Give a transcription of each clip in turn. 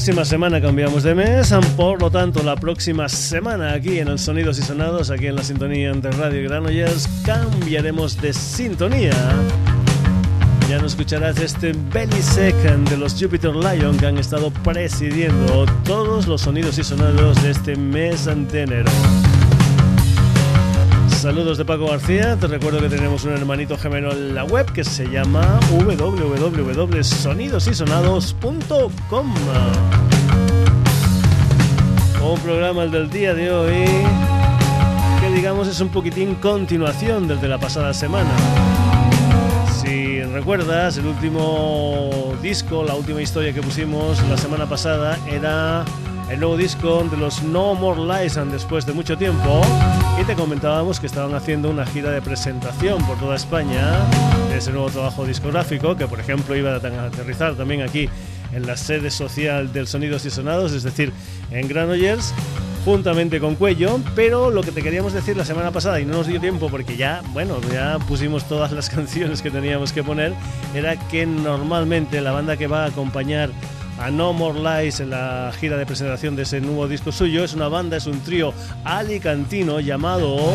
Próxima semana cambiamos de mes, por lo tanto, la próxima semana aquí en el Sonidos y Sonados, aquí en la sintonía de Radio Granollers, cambiaremos de sintonía. Ya no escucharás este Belly Second de los Jupiter Lion que han estado presidiendo todos los sonidos y sonados de este mes de enero. Saludos de Paco García. Te recuerdo que tenemos un hermanito gemelo en la web que se llama www.sonidosysonados.com. Un programa el del día de hoy que digamos es un poquitín continuación del de la pasada semana. Si recuerdas, el último disco, la última historia que pusimos la semana pasada era el nuevo disco de los No More Lies and después de mucho tiempo y te comentábamos que estaban haciendo una gira de presentación por toda España de ese nuevo trabajo discográfico que por ejemplo iba a aterrizar también aquí en la sede social del Sonidos y Sonados, es decir, en Granollers juntamente con Cuello, pero lo que te queríamos decir la semana pasada y no nos dio tiempo porque ya, bueno, ya pusimos todas las canciones que teníamos que poner, era que normalmente la banda que va a acompañar a No More Lies en la gira de presentación de ese nuevo disco suyo. Es una banda, es un trío alicantino llamado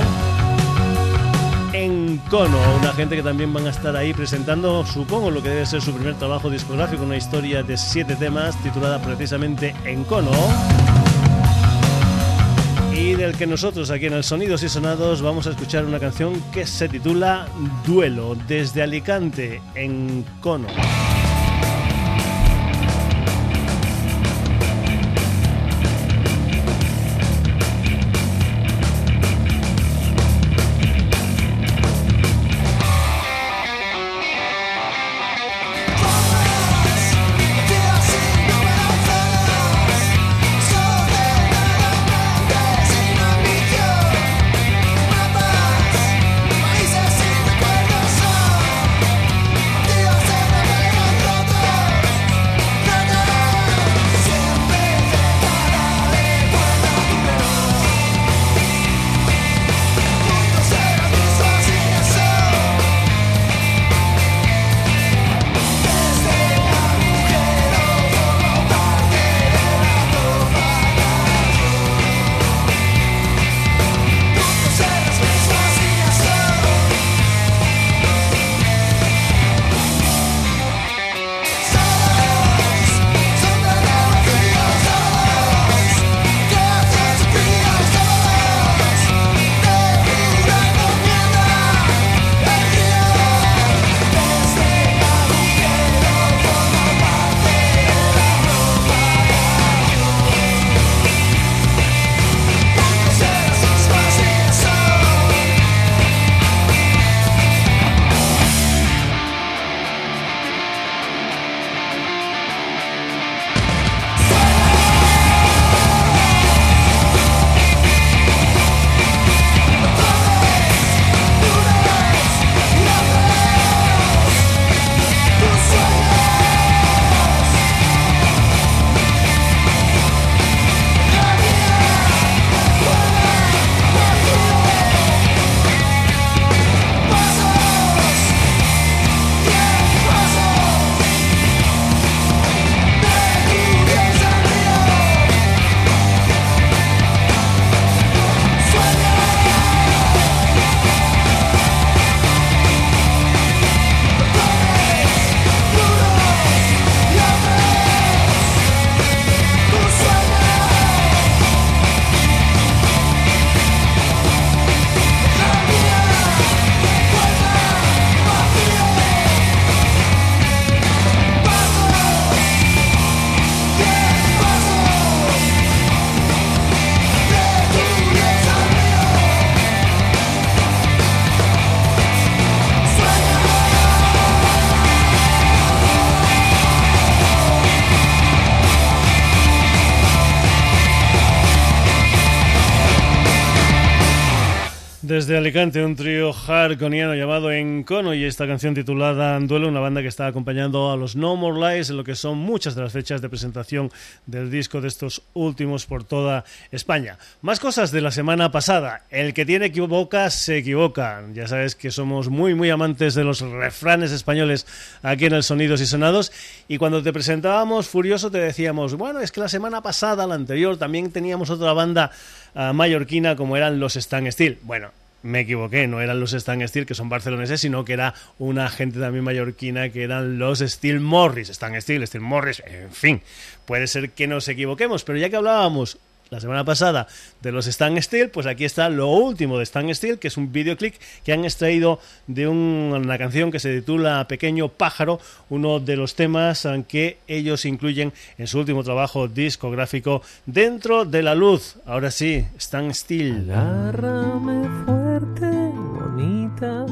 Encono, una gente que también van a estar ahí presentando, supongo, lo que debe ser su primer trabajo discográfico, una historia de siete temas titulada precisamente Encono. Y del que nosotros aquí en el Sonidos y Sonados vamos a escuchar una canción que se titula Duelo, desde Alicante, Encono. Desde Alicante, un trío hardconiano llamado Encono y esta canción titulada Duelo, una banda que está acompañando a los No More Lies en lo que son muchas de las fechas de presentación del disco de estos últimos por toda España. Más cosas de la semana pasada. El que tiene equivoca, se equivoca. Ya sabes que somos muy, muy amantes de los refranes españoles aquí en el Sonidos y Sonados. Y cuando te presentábamos Furioso te decíamos, bueno, es que la semana pasada, la anterior, también teníamos otra banda mallorquina como eran los Stan Steel. Bueno, me equivoqué, no eran los Stan Steel que son barceloneses, sino que era una gente también mallorquina que eran los Steel Morris, Stan Steel, Steel Morris, en fin, puede ser que nos equivoquemos, pero ya que hablábamos la semana pasada de los Stan Steel, pues aquí está lo último de Stan Steel, que es un videoclip que han extraído de una canción que se titula Pequeño Pájaro, uno de los temas que ellos incluyen en su último trabajo discográfico Dentro de la Luz. Ahora sí, Stan Steel. Bonita.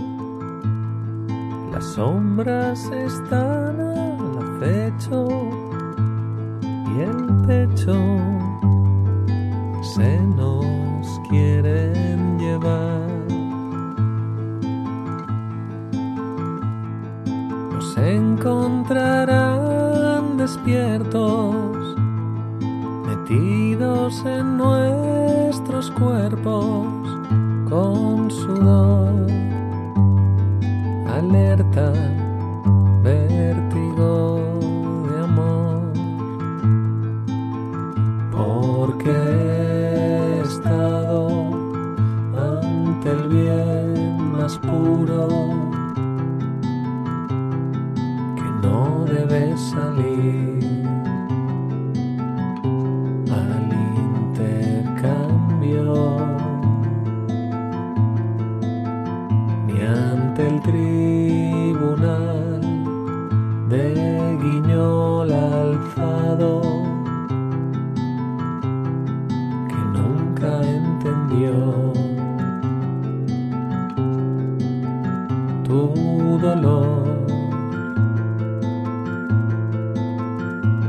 Las sombras están al acecho y el pecho se nos quieren llevar. Nos encontrarán despiertos, metidos en nuestros cuerpos con sudor, alerta, vértigo de amor. Porque el bien más puro que no debe salir ante el tribunal de guiñol alzado que nunca entendió. dolor.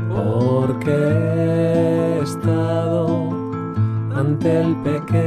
Porque he estado ante el pequeño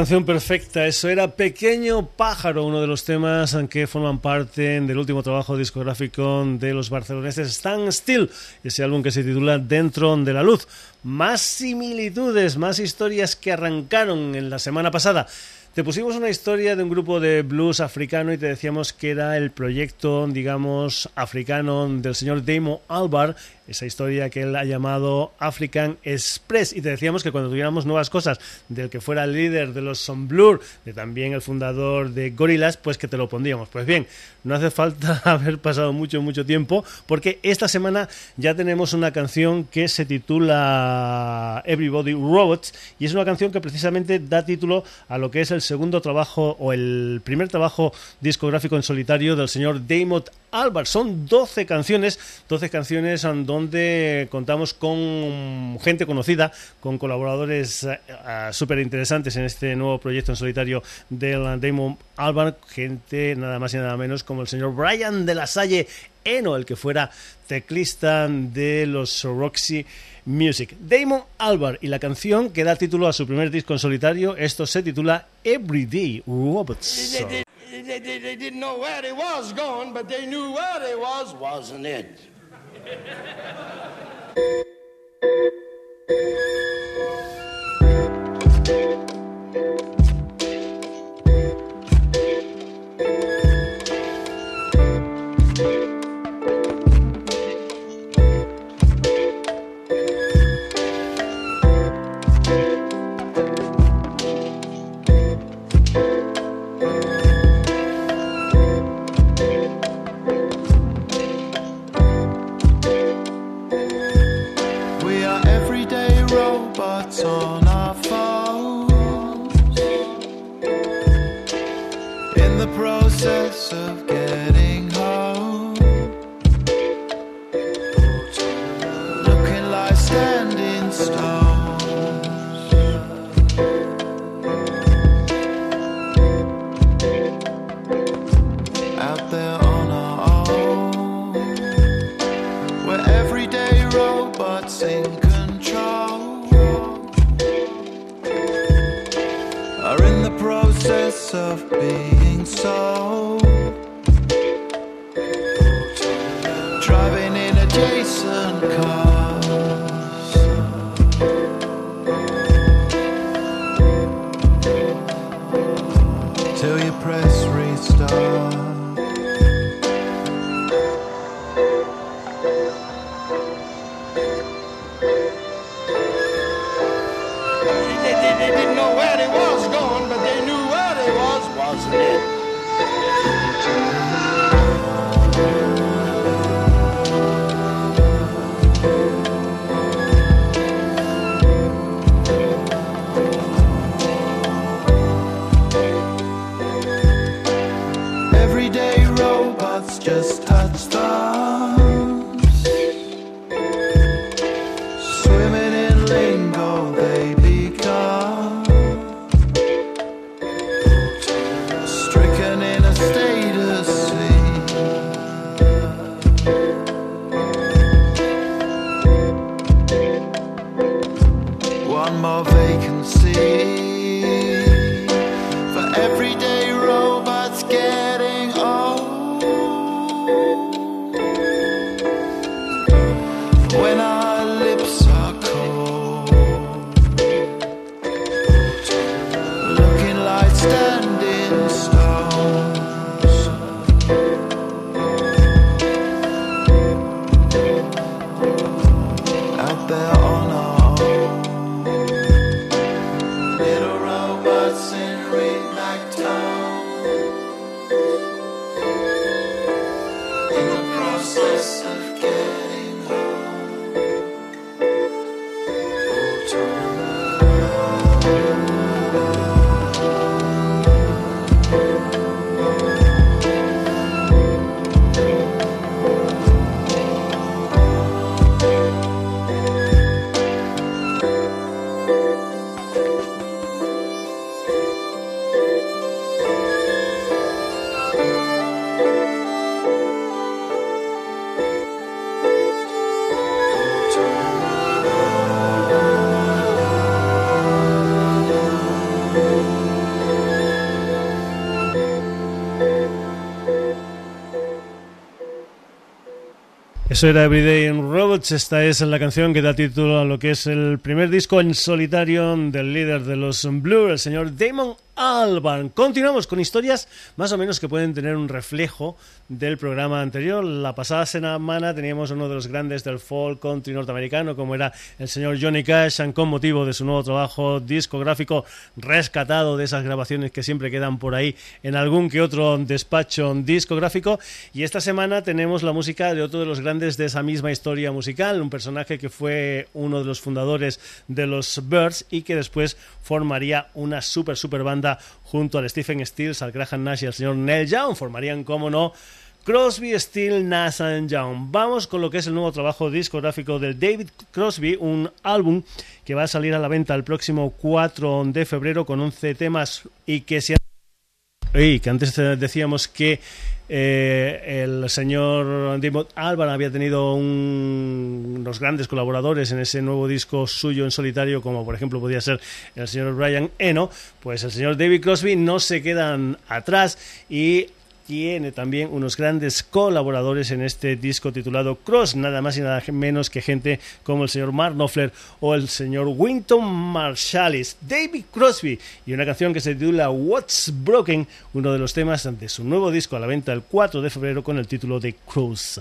canción perfecta, eso era Pequeño Pájaro, uno de los temas que forman parte del último trabajo discográfico de los barceloneses Stand Still, ese álbum que se titula Dentro de la Luz. Más similitudes, más historias que arrancaron en la semana pasada. Te pusimos una historia de un grupo de blues africano y te decíamos que era el proyecto, digamos, africano del señor Damo Albar esa historia que él ha llamado African Express. Y te decíamos que cuando tuviéramos nuevas cosas del que fuera el líder de los Son Blur, de también el fundador de Gorillaz, pues que te lo pondríamos. Pues bien, no hace falta haber pasado mucho, mucho tiempo, porque esta semana ya tenemos una canción que se titula Everybody Robots, y es una canción que precisamente da título a lo que es el segundo trabajo o el primer trabajo discográfico en solitario del señor Damon Albar. Son 12 canciones, 12 canciones donde contamos con gente conocida, con colaboradores eh, eh, súper interesantes en este nuevo proyecto en solitario del Damon Albar, gente nada más y nada menos como el señor Brian de la Salle Eno, el que fuera teclista de los Roxy Music. Damon Albar y la canción que da título a su primer disco en solitario, esto se titula Everyday Robots. they, didn't know where they was going, but they knew where they was, wasn't it? Eso era Everyday Robots. Esta es la canción que da título a lo que es el primer disco en solitario del líder de los Blur, el señor Damon Albarn. Continuamos con historias más o menos que pueden tener un reflejo del programa anterior. La pasada semana teníamos uno de los grandes del folk country norteamericano, como era el señor Johnny Cash, con motivo de su nuevo trabajo discográfico rescatado de esas grabaciones que siempre quedan por ahí en algún que otro despacho discográfico. Y esta semana tenemos la música de otro de los grandes de esa misma historia musical, un personaje que fue uno de los fundadores de los Birds y que después formaría una super super banda junto al Stephen Stills, al Graham Nash y al señor Neil Young. Formarían, como no, Crosby, Still, Nash Young. Vamos con lo que es el nuevo trabajo discográfico del David Crosby, un álbum que va a salir a la venta el próximo 4 de febrero con 11 temas y que se y que antes decíamos que eh, el señor David Alban había tenido unos grandes colaboradores en ese nuevo disco suyo en solitario, como por ejemplo podía ser el señor Brian Eno, pues el señor David Crosby no se quedan atrás y tiene también unos grandes colaboradores en este disco titulado Cross, nada más y nada menos que gente como el señor Mark Knopfler o el señor Winton Marsalis, David Crosby y una canción que se titula What's Broken, uno de los temas de su nuevo disco a la venta el 4 de febrero con el título de Cruise.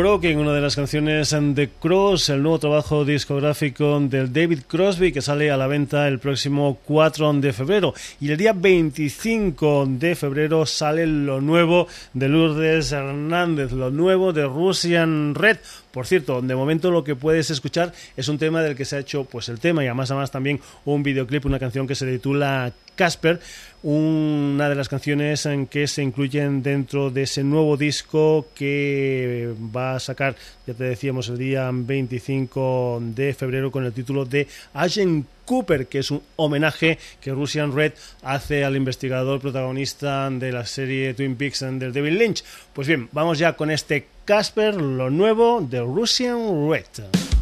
Broken, una de las canciones de Cross, el nuevo trabajo discográfico del David Crosby que sale a la venta el próximo 4 de febrero. Y el día 25 de febrero sale lo nuevo de Lourdes Hernández, lo nuevo de Russian Red. Por cierto, de momento lo que puedes escuchar es un tema del que se ha hecho pues el tema y además además también un videoclip, una canción que se titula Casper, una de las canciones en que se incluyen dentro de ese nuevo disco que va a sacar, ya te decíamos, el día 25 de febrero con el título de Agent Cooper, que es un homenaje que Russian Red hace al investigador protagonista de la serie Twin Peaks del David Lynch. Pues bien, vamos ya con este Casper, lo nuevo de Russian Red.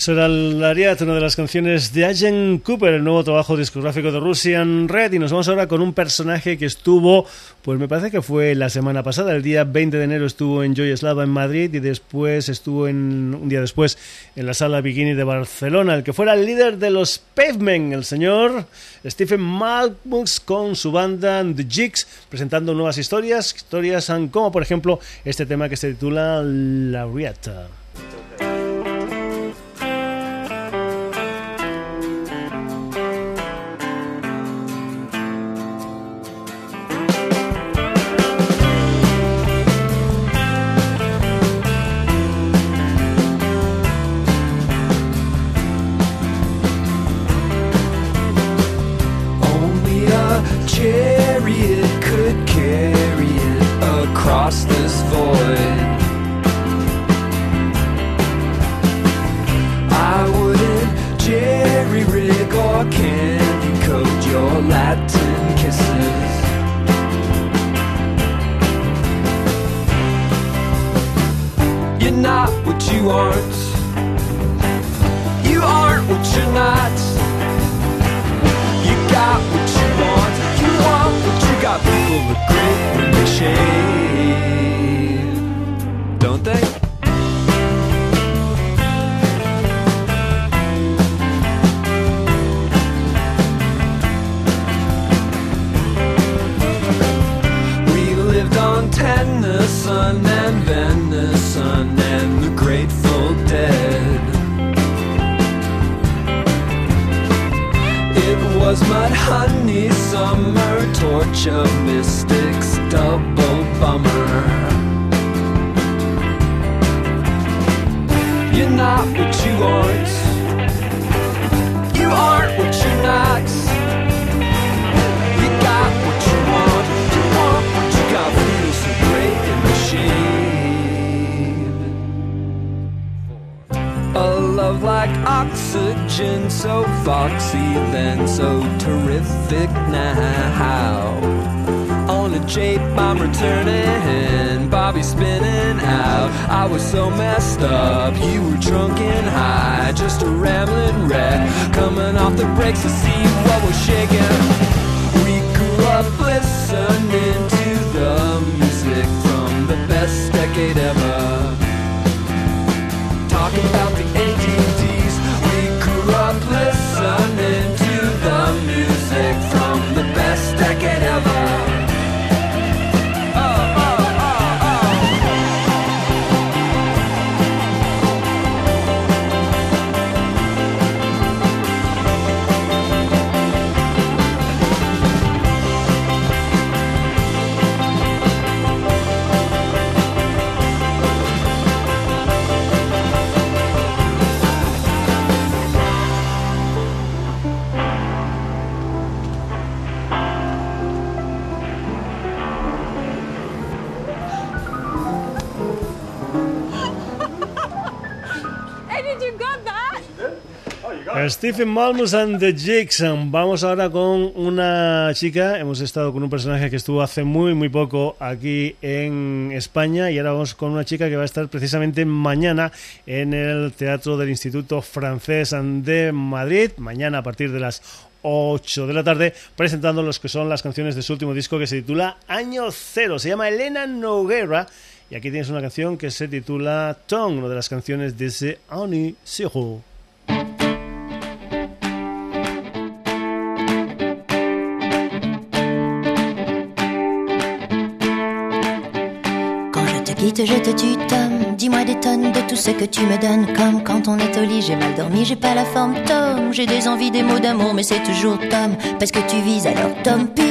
Eso era Lariat, una de las canciones de Agent Cooper, el nuevo trabajo discográfico de Russian Red. Y nos vamos ahora con un personaje que estuvo, pues me parece que fue la semana pasada, el día 20 de enero estuvo en Joy Slava en Madrid y después estuvo en, un día después en la sala Bikini de Barcelona, el que fuera el líder de los Pavement, el señor Stephen Malmus con su banda The Jigs, presentando nuevas historias, historias como por ejemplo este tema que se titula Lariat. Stephen Malmus and the Jackson. Vamos ahora con una chica. Hemos estado con un personaje que estuvo hace muy, muy poco aquí en España y ahora vamos con una chica que va a estar precisamente mañana en el Teatro del Instituto Francés de Madrid. Mañana a partir de las 8 de la tarde, presentando los que son las canciones de su último disco que se titula Año Cero. Se llama Elena Noguera y aquí tienes una canción que se titula Tongue, una de las canciones de ese Ani Sijo. je te tutomme. Dis-moi des tonnes de tout ce que tu me donnes. Comme quand on est au lit, j'ai mal dormi, j'ai pas la forme Tom. J'ai des envies, des mots d'amour, mais c'est toujours Tom. Parce que tu vises alors Tom P.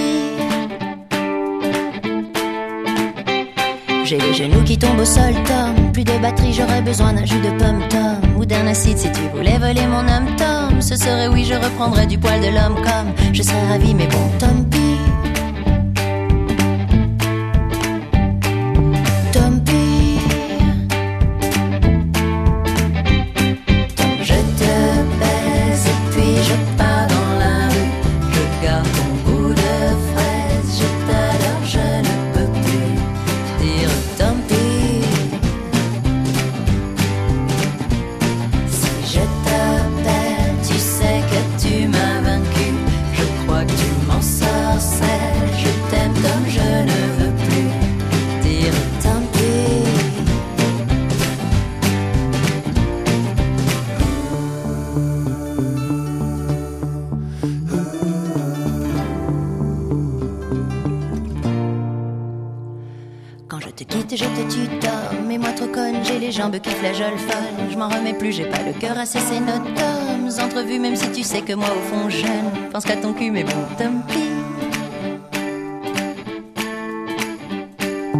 J'ai les genoux qui tombent au sol, Tom. Plus de batterie, j'aurais besoin d'un jus de pomme, Tom. Ou d'un acide si tu voulais voler mon âme, Tom. Ce serait oui, je reprendrais du poil de l'homme comme. Je serais ravi, mais bon, Tom P. qui flageolent folle. Je m'en remets plus, j'ai pas le cœur à cesser nos tomes. Entrevues, même si tu sais que moi au fond je ne pense qu'à ton cul, mais bon, tant pis.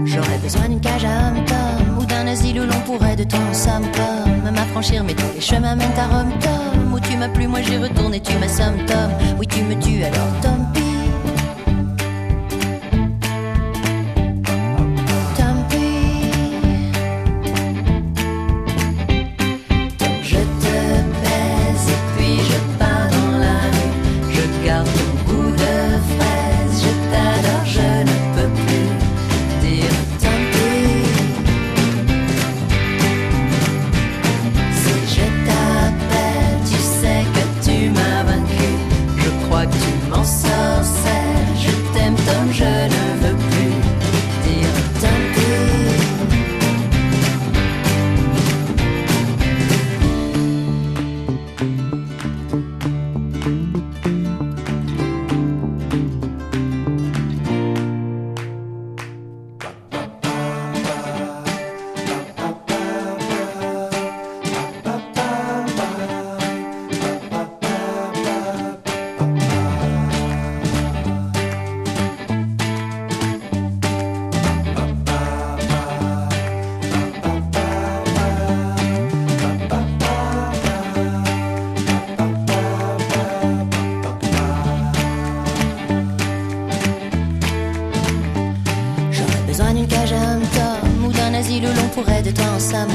J'aurais besoin d'une cage à homme-tom Ou d'un asile où l'on pourrait de ton somme comme M'affranchir mais tous les chemins mènent à Rome Tom Où tu m'as plu moi j'y retourne et tu m'assommes Tom Oui tu me tues alors Tom pourrait de toi en somme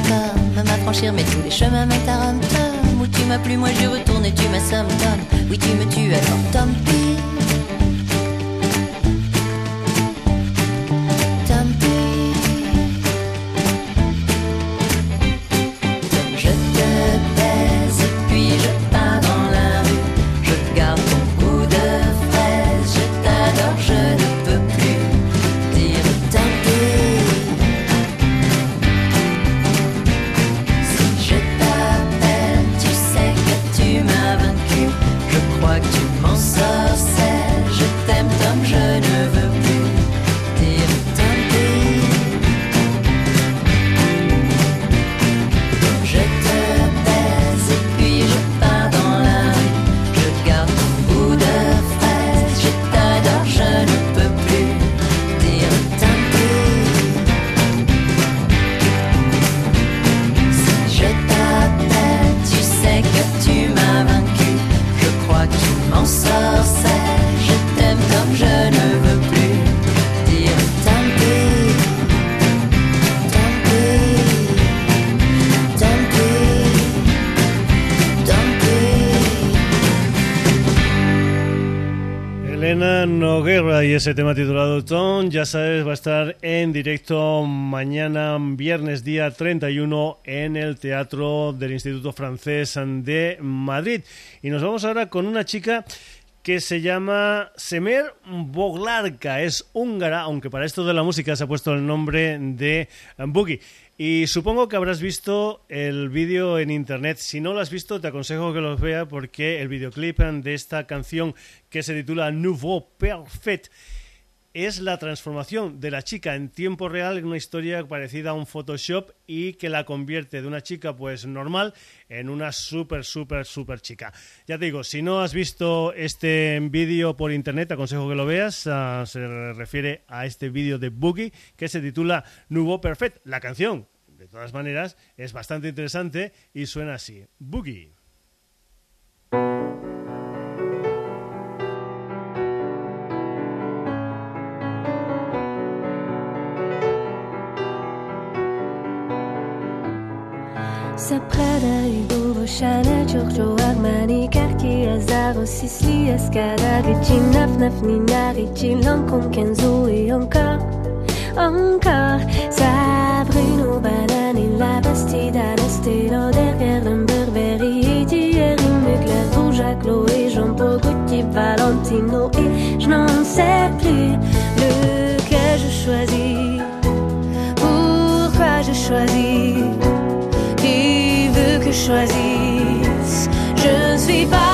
comme M'affranchir mais tous les chemins mènent à Rome Tom Où tu m'as plu moi j'y retourne et tu m'assommes Tom Oui tu me tues alors tant ese tema titulado Tom, ya sabes, va a estar en directo mañana, viernes día 31, en el Teatro del Instituto Francés de Madrid. Y nos vamos ahora con una chica que se llama Semer Boglarka, es húngara, aunque para esto de la música se ha puesto el nombre de Boogie. Y supongo que habrás visto el vídeo en internet. Si no lo has visto, te aconsejo que lo veas porque el videoclip de esta canción que se titula Nouveau Perfect es la transformación de la chica en tiempo real en una historia parecida a un Photoshop y que la convierte de una chica pues normal en una súper, súper, súper chica. Ya te digo, si no has visto este vídeo por internet, te aconsejo que lo veas. Ah, se refiere a este vídeo de Boogie que se titula Nouveau Perfect. La canción, de todas maneras, es bastante interesante y suena así. Boogie. sapredaju dugo šane Čurčurak karki azaro Sisli eskarari Či naf naf kenzu i encore Encore Sabrino banani La bastida derrière Burberry Jean-Paul Valentino Et je n'en sais plus lequel je choisis Pourquoi je choisis choisisse. Je ne suis pas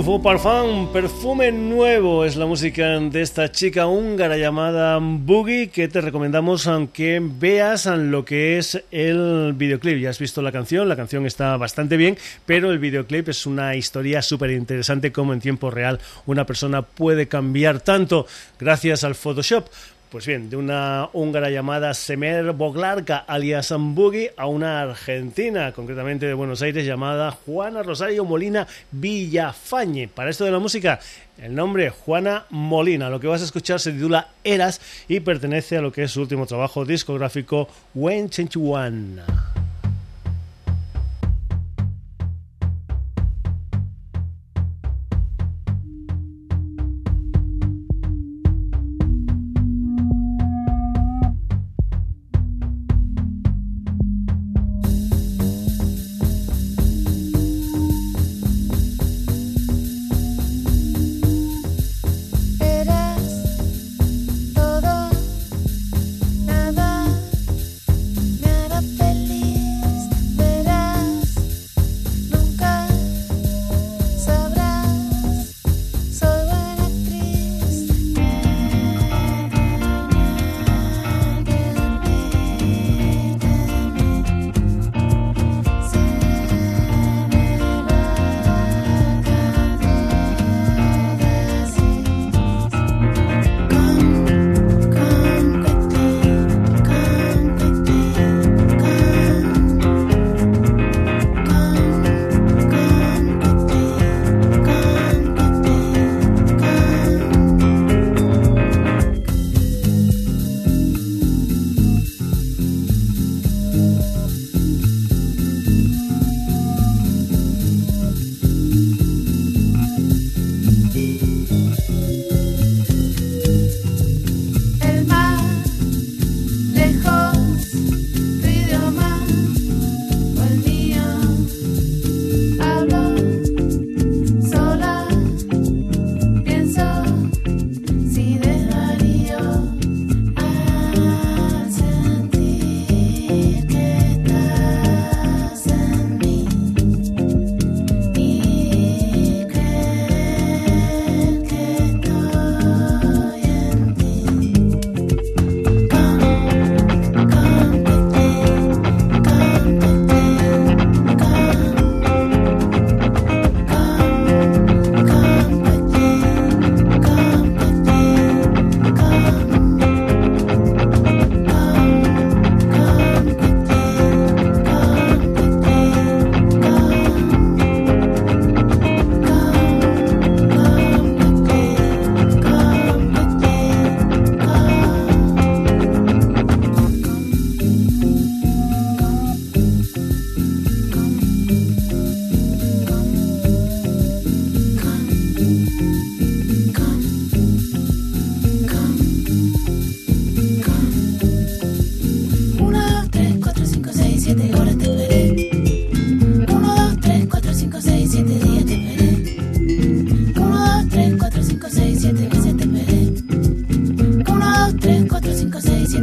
Perfume nuevo, es la música de esta chica húngara llamada Boogie que te recomendamos aunque veas lo que es el videoclip. Ya has visto la canción, la canción está bastante bien, pero el videoclip es una historia súper interesante como en tiempo real una persona puede cambiar tanto gracias al Photoshop. Pues bien, de una húngara llamada Semer Boglarka, alias Boogie, a una argentina, concretamente de Buenos Aires, llamada Juana Rosario Molina Villafañe. Para esto de la música, el nombre Juana Molina. Lo que vas a escuchar se titula Eras y pertenece a lo que es su último trabajo discográfico, When Change One.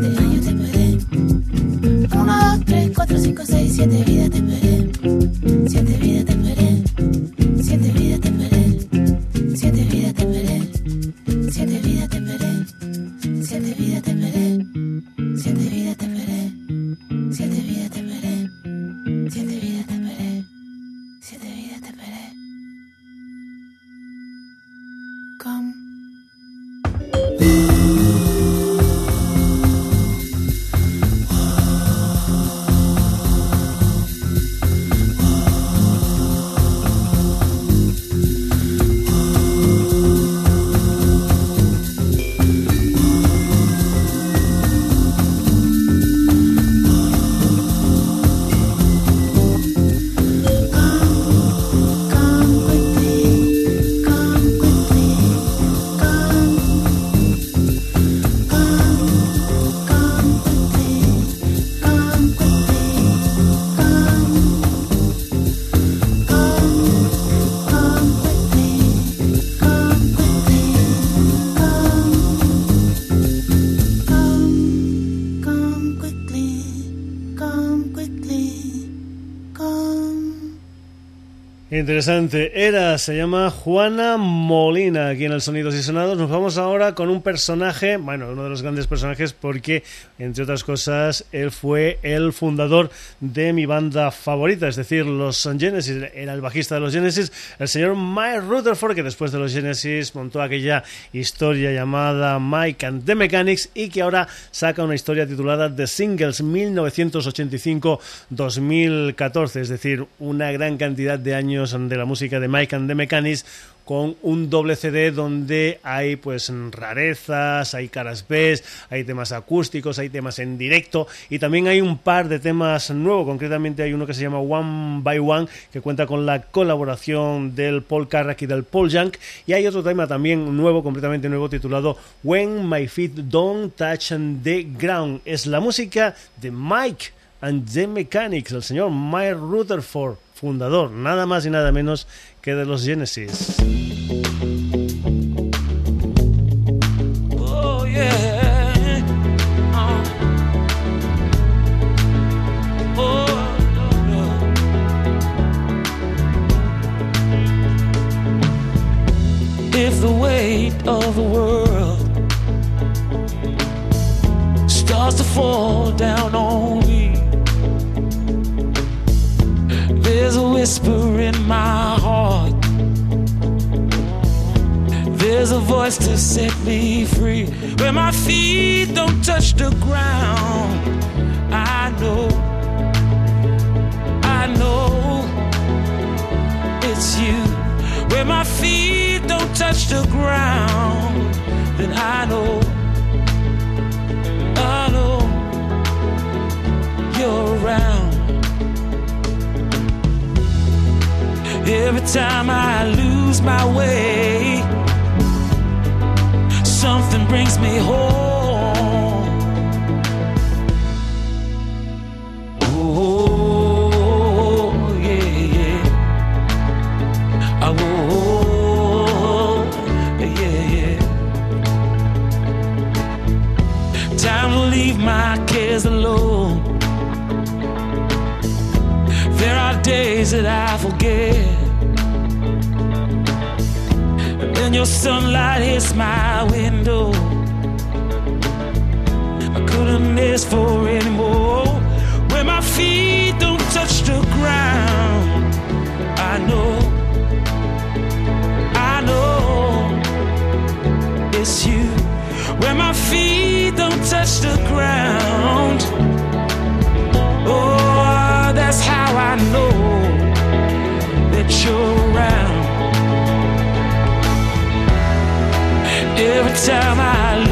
Now you Interesante. Era, se llama Juana Molina aquí en el Sonidos y Sonados. Nos vamos ahora con un personaje, bueno, uno de los grandes personajes porque, entre otras cosas, él fue el fundador de mi banda favorita, es decir, los Genesis. Era el bajista de los Genesis, el señor Mike Rutherford, que después de los Genesis montó aquella historia llamada Mike and the Mechanics y que ahora saca una historia titulada The Singles 1985-2014, es decir, una gran cantidad de años de la música de Mike and the Mechanics con un doble CD donde hay pues rarezas, hay caras B, hay temas acústicos, hay temas en directo y también hay un par de temas nuevos, concretamente hay uno que se llama One by One que cuenta con la colaboración del Paul Carrack y del Paul Young. Y hay otro tema también nuevo, completamente nuevo titulado When My Feet Don't Touch the Ground. Es la música de Mike and the Mechanics, el señor Mike Rutherford fundador, nada más y nada menos que de los Genesis. Oh, yeah. Oh, no. If the weight of the world starts to fall down on a whisper in my heart. There's a voice to set me free. Where my feet don't touch the ground. I know, I know it's you. Where my feet don't touch the ground, then I know, I know you're around. Every time I lose my way, something brings me home. Oh, yeah, yeah. Oh, yeah, yeah. Time to leave my cares alone. There are days that I forget. And your sunlight hits my window. I couldn't ask for any more. Where my feet don't touch the ground. I know, I know it's you. Where my feet don't touch the ground. Know that you're around. Every time I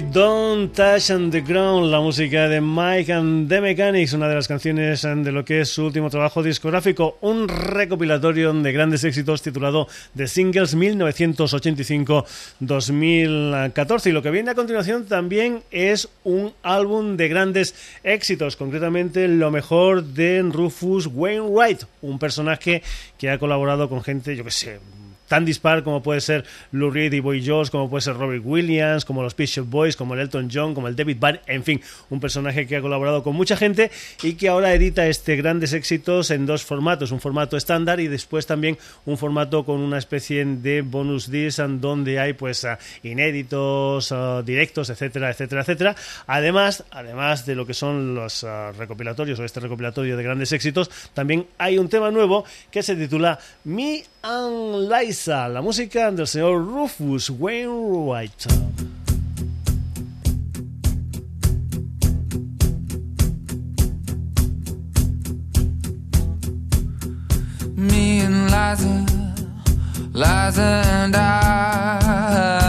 Don't Touch on the Ground, la música de Mike and the Mechanics, una de las canciones de lo que es su último trabajo discográfico, un recopilatorio de grandes éxitos titulado The Singles 1985-2014. Y lo que viene a continuación también es un álbum de grandes éxitos, concretamente lo mejor de Rufus Wainwright, un personaje que ha colaborado con gente, yo que sé, tan dispar como puede ser Lou Reed y Boy George, como puede ser Robert Williams, como los Bishop Boys, como el Elton John, como el David Byrne, en fin, un personaje que ha colaborado con mucha gente y que ahora edita este grandes éxitos en dos formatos, un formato estándar y después también un formato con una especie de bonus disc donde hay pues ah, inéditos, ah, directos, etcétera, etcétera, etcétera. Además, además de lo que son los ah, recopilatorios o este recopilatorio de grandes éxitos, también hay un tema nuevo que se titula Me and Liza, la música del señor Rufus Wainwright. Me and Liza, Liza and I,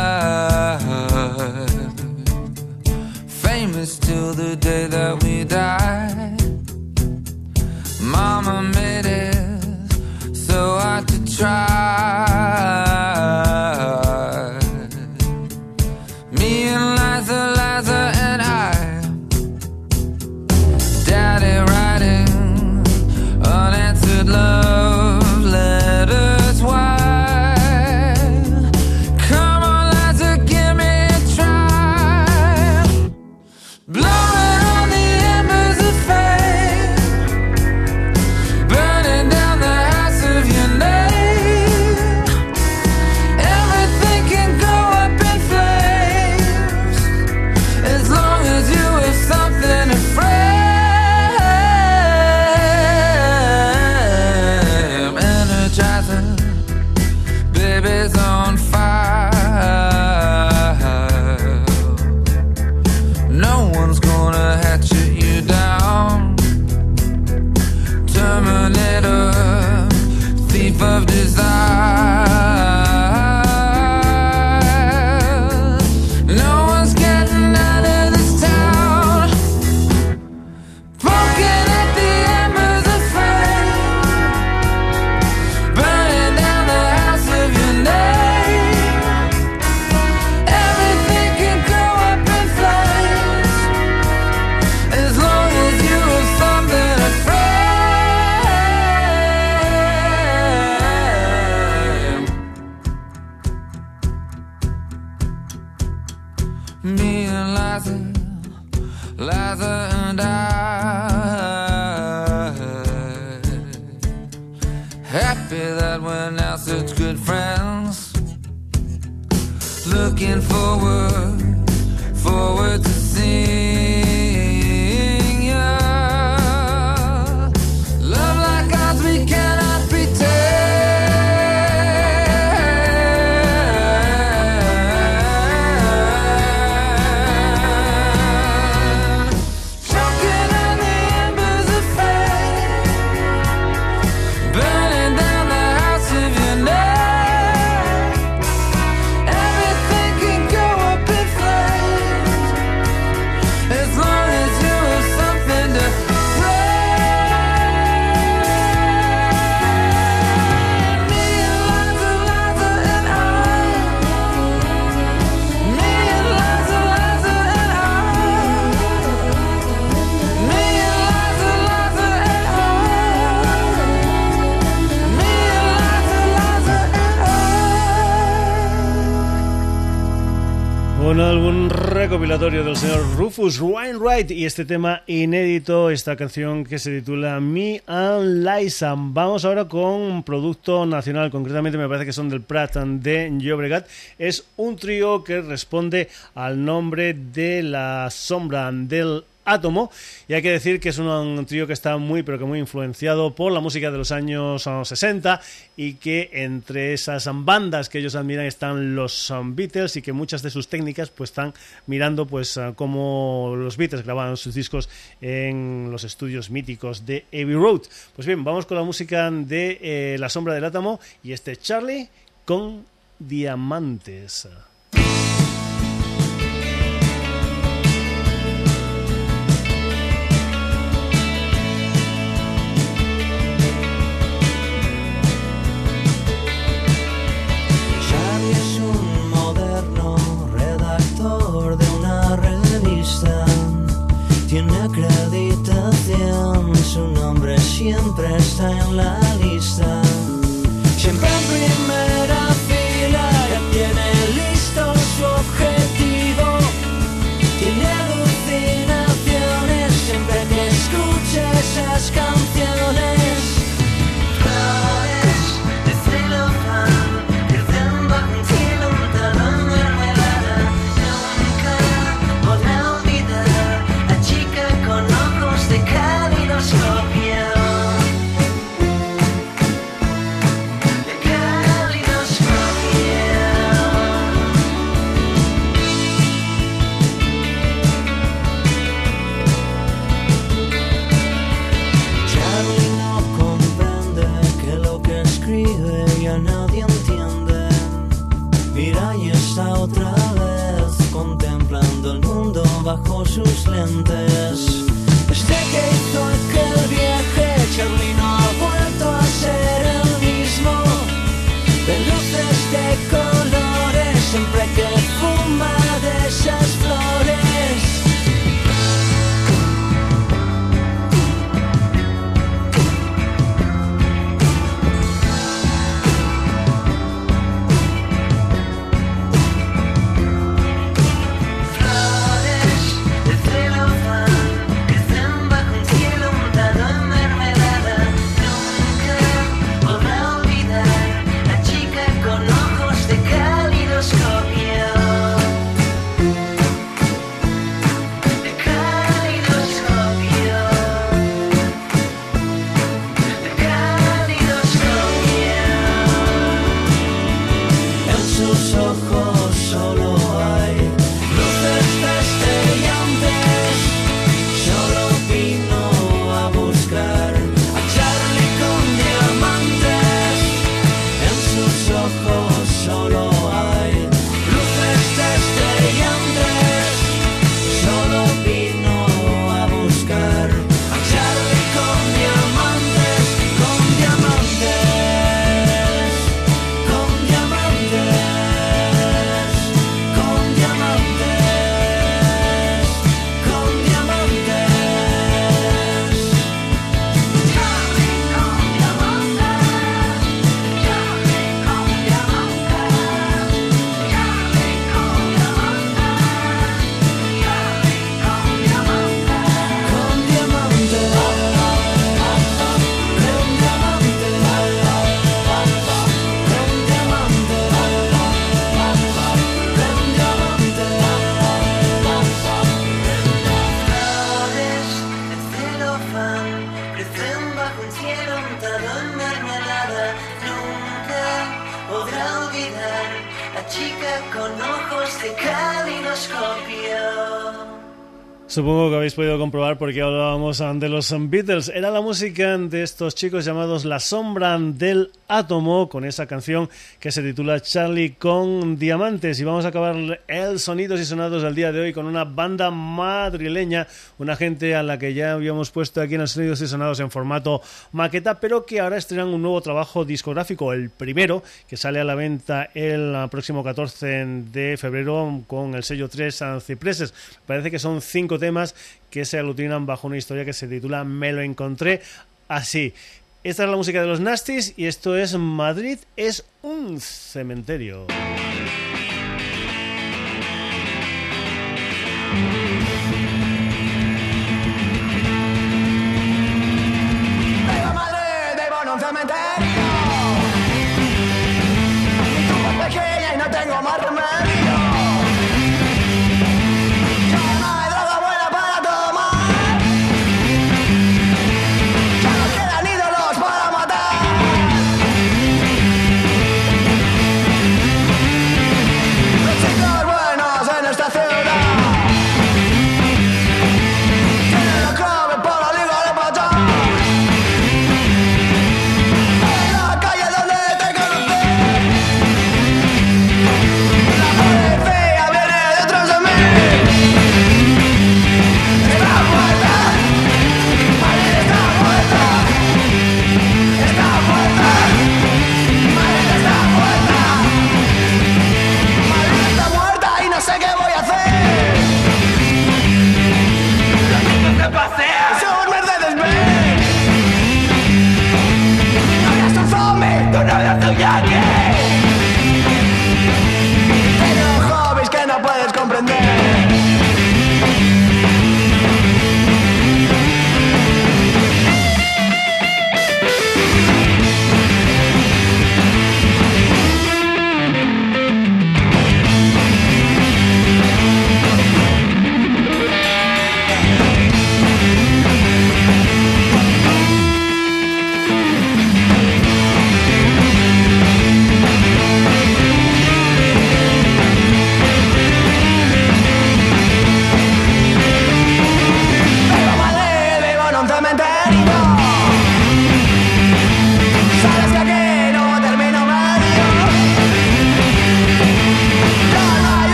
recopilatorio del señor Rufus Wainwright y este tema inédito, esta canción que se titula Me and Liza. Vamos ahora con un producto nacional, concretamente me parece que son del Prat de Llobregat. Es un trío que responde al nombre de la sombra del Átomo, y hay que decir que es un, trío que está muy, pero que muy influenciado por la música de los años ah, 60 y que entre esas bandas que ellos admiran están los um, Beatles y que muchas de sus técnicas pues están mirando pues ah, cómo los Beatles grababan sus discos en los estudios míticos de Abbey Road. Pues bien, vamos con la música de eh, La Sombra del Átomo y este Charlie con Diamantes. siempre está en podido comprobar por qué hablábamos de los Beatles. Era la música de estos chicos llamados La Sombra del Átomo, con esa canción que se titula Charlie con Diamantes. Y vamos a acabar el Sonidos y Sonados del día de hoy con una banda madrileña, una gente a la que ya habíamos puesto aquí en el Sonidos y Sonados en formato maqueta, pero que ahora estrenan un nuevo trabajo discográfico, el primero, que sale a la venta el próximo 14 de febrero con el sello 3 Cipreses. Parece que son cinco temas que se aglutinan bajo una historia que se titula Me lo encontré así. Esta es la música de los Nasties y esto es Madrid es un cementerio.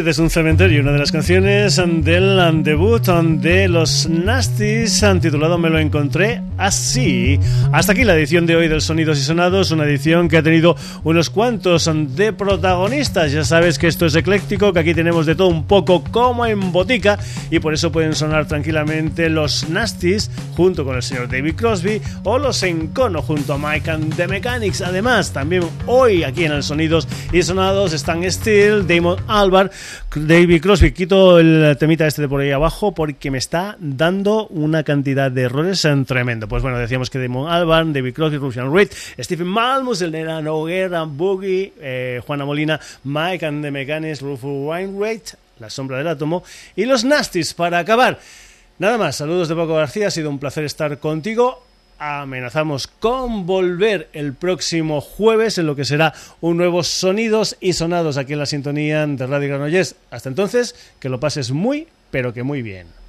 Madrid es un cementerio, una de las canciones del debut de los Nasties, titulado Me lo encontré así. Hasta aquí la edición de hoy del Sonidos y Sonados, una edición que ha tenido unos cuantos de protagonistas. Ya sabes que esto es ecléctico, que aquí tenemos de todo un poco como en botica y por eso pueden sonar tranquilamente los Nasties junto con el señor David Crosby o los Encono junto a Mike and the Mechanics. Además, también hoy aquí en el Sonidos y Sonados están Steel, Damon Alba David Crosby, quito el temita este de por ahí abajo porque me está dando una cantidad de errores en tremendo. Pues bueno, decíamos que Damon Albarn, David Crosby, Russian Reed, Stephen Malmus, el Nera Noguera, Boogie, eh, Juana Molina, Mike and the Mechanics, Rufus Wainwright, La Sombra del Átomo y los Nasties para acabar. Nada más, saludos de Paco García, ha sido un placer estar contigo amenazamos con volver el próximo jueves en lo que será un nuevo Sonidos y Sonados aquí en la sintonía de Radio Granollers. Hasta entonces, que lo pases muy, pero que muy bien.